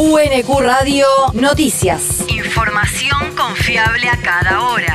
UNQ Radio Noticias. Información confiable a cada hora.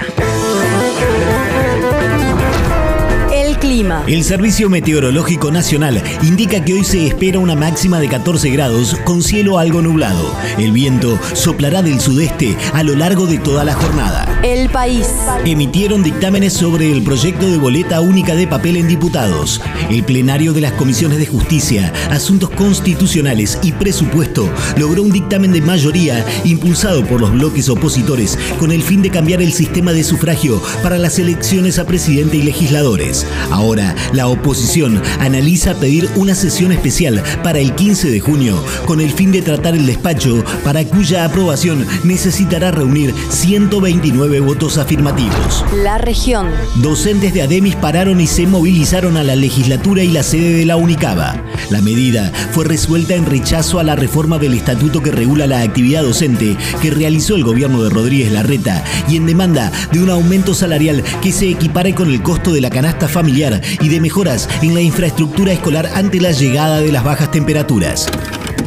El clima. El Servicio Meteorológico Nacional indica que hoy se espera una máxima de 14 grados con cielo algo nublado. El viento soplará del sudeste a lo largo de toda la jornada. El país. Emitieron dictámenes sobre el proyecto de boleta única de papel en diputados. El plenario de las comisiones de justicia, asuntos constitucionales y presupuesto logró un dictamen de mayoría impulsado por los bloques opositores con el fin de cambiar el sistema de sufragio para las elecciones a presidente y legisladores. Ahora, la oposición analiza pedir una sesión especial para el 15 de junio con el fin de tratar el despacho para cuya aprobación necesitará reunir 129 votos afirmativos. La región. Docentes de Ademis pararon y se movilizaron a la legislatura y la sede de la Unicaba. La medida fue resuelta en rechazo a la reforma del estatuto que regula la actividad docente que realizó el gobierno de Rodríguez Larreta y en demanda de un aumento salarial que se equipare con el costo de la canasta familiar y de mejoras en la infraestructura escolar ante la llegada de las bajas temperaturas.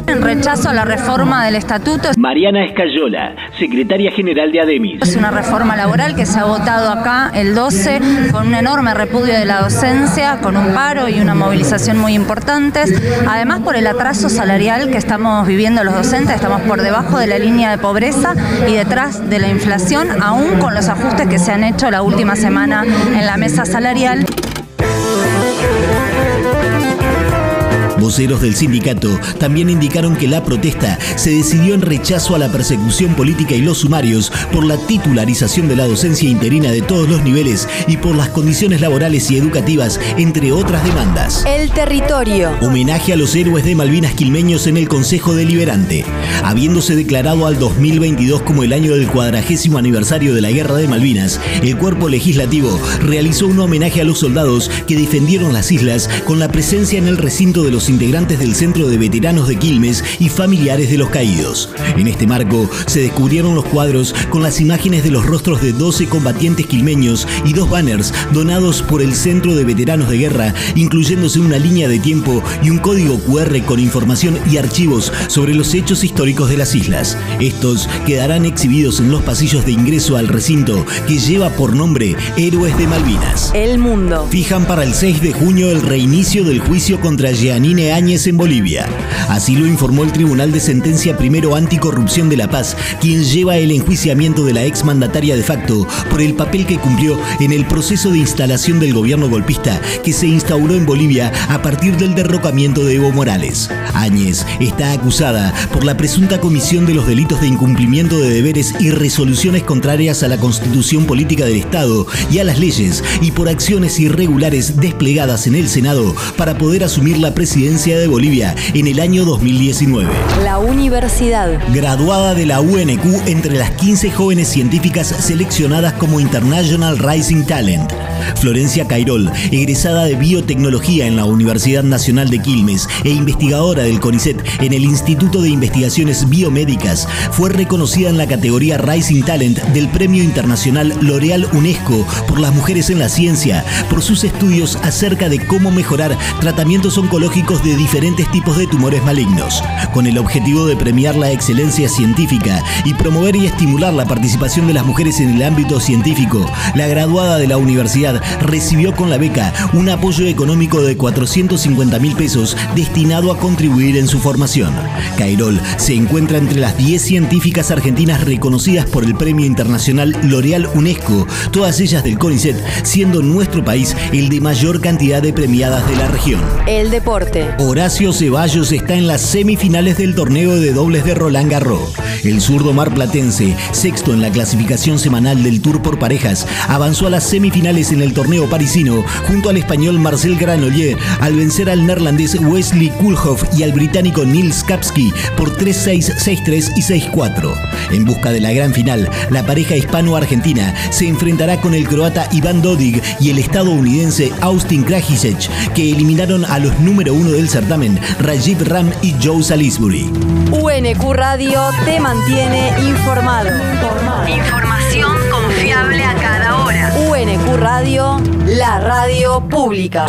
En rechazo a la reforma del estatuto. Mariana Escayola, secretaria general de ADEMIS. Es una reforma laboral que se ha votado acá el 12 con un enorme repudio de la docencia, con un paro y una movilización muy importantes. Además por el atraso salarial que estamos viviendo los docentes, estamos por debajo de la línea de pobreza y detrás de la inflación, aún con los ajustes que se han hecho la última semana en la mesa salarial. Voceros del sindicato también indicaron que la protesta se decidió en rechazo a la persecución política y los sumarios por la titularización de la docencia interina de todos los niveles y por las condiciones laborales y educativas, entre otras demandas. El territorio. Homenaje a los héroes de Malvinas quilmeños en el Consejo Deliberante. Habiéndose declarado al 2022 como el año del cuadragésimo aniversario de la Guerra de Malvinas, el cuerpo legislativo realizó un homenaje a los soldados que defendieron las islas con la presencia en el recinto de los integrantes del Centro de Veteranos de Quilmes y familiares de los caídos. En este marco se descubrieron los cuadros con las imágenes de los rostros de 12 combatientes quilmeños y dos banners donados por el Centro de Veteranos de Guerra, incluyéndose una línea de tiempo y un código QR con información y archivos sobre los hechos históricos de las islas. Estos quedarán exhibidos en los pasillos de ingreso al recinto que lleva por nombre Héroes de Malvinas. El mundo. Fijan para el 6 de junio el reinicio del juicio contra Jeanine Áñez en Bolivia. Así lo informó el Tribunal de Sentencia Primero Anticorrupción de La Paz, quien lleva el enjuiciamiento de la exmandataria de facto por el papel que cumplió en el proceso de instalación del gobierno golpista que se instauró en Bolivia a partir del derrocamiento de Evo Morales. Áñez está acusada por la presunta comisión de los delitos de incumplimiento de deberes y resoluciones contrarias a la constitución política del Estado y a las leyes y por acciones irregulares desplegadas en el Senado para poder asumir la presidencia de Bolivia en el año 2019. La universidad. Graduada de la UNQ entre las 15 jóvenes científicas seleccionadas como International Rising Talent. Florencia Cairol, egresada de biotecnología en la Universidad Nacional de Quilmes e investigadora del CONICET en el Instituto de Investigaciones Biomédicas, fue reconocida en la categoría Rising Talent del Premio Internacional L'Oreal UNESCO por las mujeres en la ciencia, por sus estudios acerca de cómo mejorar tratamientos oncológicos de diferentes tipos de tumores malignos, con el objetivo de premiar la excelencia científica y promover y estimular la participación de las mujeres en el ámbito científico. La graduada de la universidad recibió con la beca un apoyo económico de 450 mil pesos destinado a contribuir en su formación. Cairol se encuentra entre las 10 científicas argentinas reconocidas por el Premio Internacional L'Oreal UNESCO, todas ellas del CONICET, siendo nuestro país el de mayor cantidad de premiadas de la región. El deporte. Horacio Ceballos está en las semifinales del torneo de dobles de Roland Garros. El zurdo marplatense, sexto en la clasificación semanal del Tour por parejas, avanzó a las semifinales en el torneo parisino junto al español Marcel Granollers al vencer al neerlandés Wesley Kulhoff y al británico Nils Kapski por 3-6, 6-3 y 6-4. En busca de la gran final, la pareja hispano-argentina se enfrentará con el croata Iván Dodig y el estadounidense Austin Krajicek, que eliminaron a los número uno del certamen, Rajiv Ram y Joe Salisbury. UNQ Radio te mantiene informado. Información confiable a cada hora. UNQ Radio, la radio pública.